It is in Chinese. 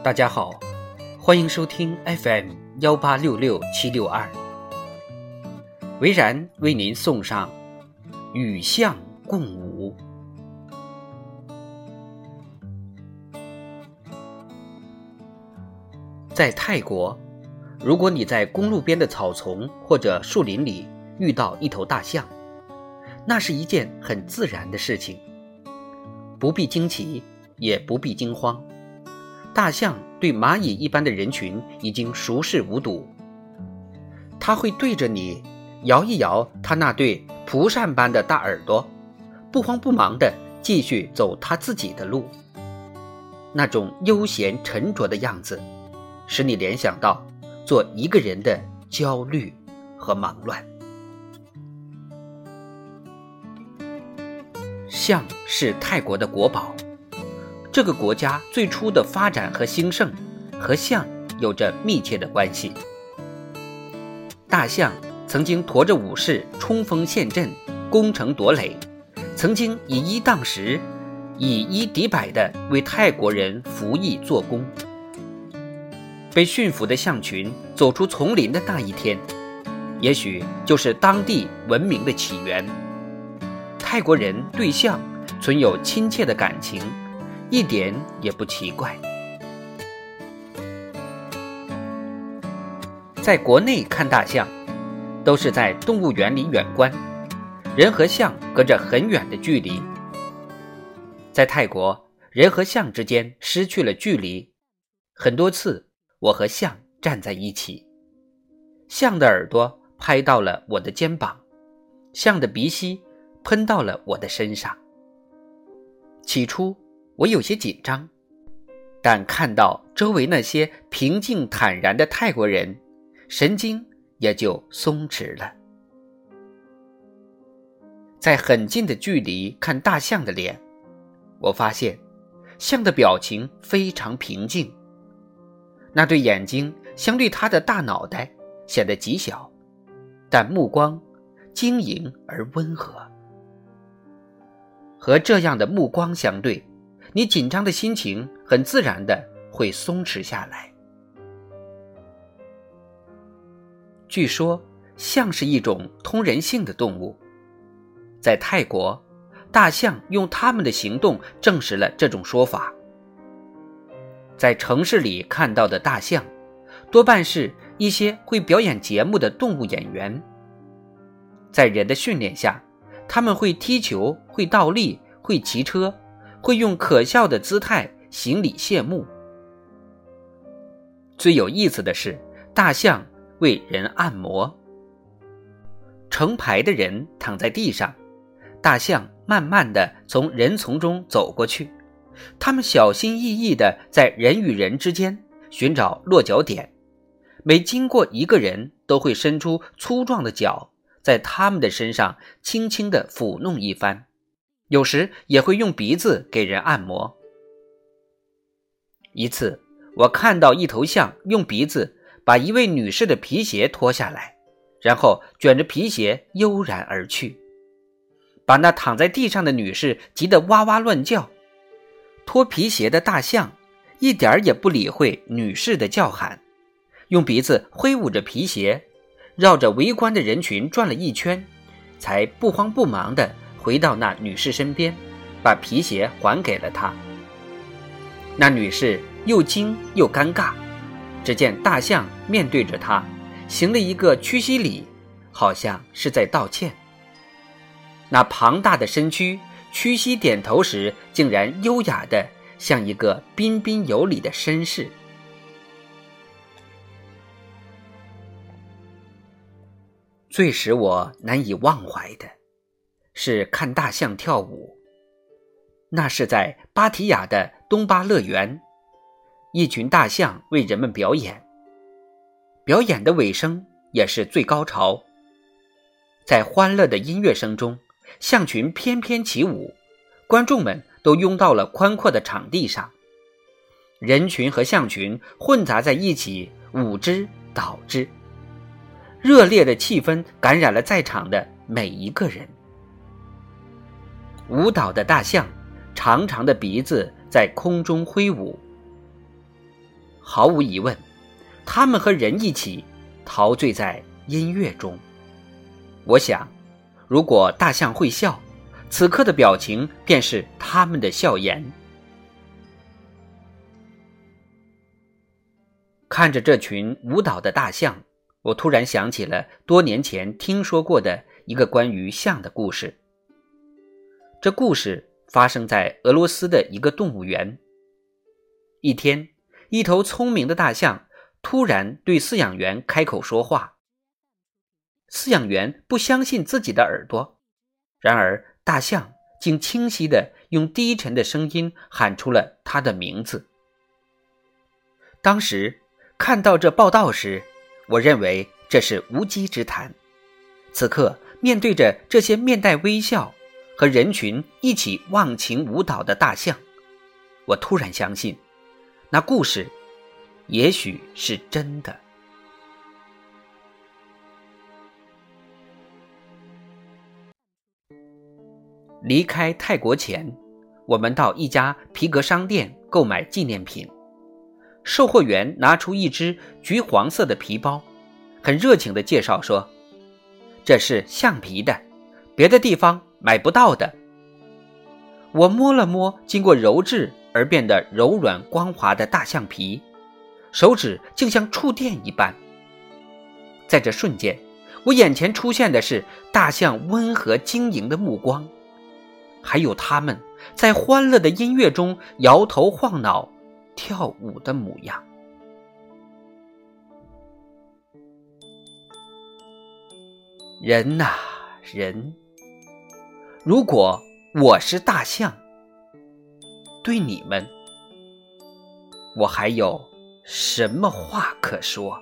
大家好，欢迎收听 FM 幺八六六七六二，维然为您送上《与象共舞》。在泰国，如果你在公路边的草丛或者树林里遇到一头大象，那是一件很自然的事情，不必惊奇，也不必惊慌。大象对蚂蚁一般的人群已经熟视无睹，它会对着你摇一摇它那对蒲扇般的大耳朵，不慌不忙地继续走它自己的路。那种悠闲沉着的样子，使你联想到做一个人的焦虑和忙乱。象是泰国的国宝。这个国家最初的发展和兴盛，和象有着密切的关系。大象曾经驮着武士冲锋陷阵、攻城夺垒，曾经以一当十、以一敌百的为泰国人服役做工。被驯服的象群走出丛林的那一天，也许就是当地文明的起源。泰国人对象存有亲切的感情。一点也不奇怪。在国内看大象，都是在动物园里远观，人和象隔着很远的距离。在泰国，人和象之间失去了距离，很多次我和象站在一起，象的耳朵拍到了我的肩膀，象的鼻息喷到了我的身上。起初。我有些紧张，但看到周围那些平静坦然的泰国人，神经也就松弛了。在很近的距离看大象的脸，我发现象的表情非常平静，那对眼睛相对它的大脑袋显得极小，但目光晶莹而温和。和这样的目光相对。你紧张的心情很自然的会松弛下来。据说，象是一种通人性的动物。在泰国，大象用它们的行动证实了这种说法。在城市里看到的大象，多半是一些会表演节目的动物演员。在人的训练下，他们会踢球，会倒立，会骑车。会用可笑的姿态行礼谢幕。最有意思的是，大象为人按摩。成排的人躺在地上，大象慢慢的从人丛中走过去，他们小心翼翼的在人与人之间寻找落脚点，每经过一个人，都会伸出粗壮的脚，在他们的身上轻轻的抚弄一番。有时也会用鼻子给人按摩。一次，我看到一头象用鼻子把一位女士的皮鞋脱下来，然后卷着皮鞋悠然而去，把那躺在地上的女士急得哇哇乱叫。脱皮鞋的大象一点儿也不理会女士的叫喊，用鼻子挥舞着皮鞋，绕着围观的人群转了一圈，才不慌不忙的。回到那女士身边，把皮鞋还给了她。那女士又惊又尴尬，只见大象面对着她，行了一个屈膝礼，好像是在道歉。那庞大的身躯屈膝点头时，竟然优雅的像一个彬彬有礼的绅士。最使我难以忘怀的。是看大象跳舞，那是在芭提雅的东巴乐园，一群大象为人们表演。表演的尾声也是最高潮，在欢乐的音乐声中，象群翩翩起舞，观众们都拥到了宽阔的场地上，人群和象群混杂在一起，舞之蹈之，热烈的气氛感染了在场的每一个人。舞蹈的大象，长长的鼻子在空中挥舞。毫无疑问，他们和人一起陶醉在音乐中。我想，如果大象会笑，此刻的表情便是他们的笑颜。看着这群舞蹈的大象，我突然想起了多年前听说过的一个关于象的故事。这故事发生在俄罗斯的一个动物园。一天，一头聪明的大象突然对饲养员开口说话。饲养员不相信自己的耳朵，然而大象竟清晰的用低沉的声音喊出了他的名字。当时。看到这报道时，我认为这是无稽之谈。此刻面对着这些面带微笑和人群一起忘情舞蹈的大象，我突然相信，那故事也许是真的。离开泰国前，我们到一家皮革商店购买纪念品。售货员拿出一只橘黄色的皮包，很热情地介绍说：“这是橡皮的，别的地方买不到的。”我摸了摸经过揉制而变得柔软光滑的大橡皮，手指竟像触电一般。在这瞬间，我眼前出现的是大象温和晶莹的目光，还有它们在欢乐的音乐中摇头晃脑。跳舞的模样，人呐人，如果我是大象，对你们，我还有什么话可说？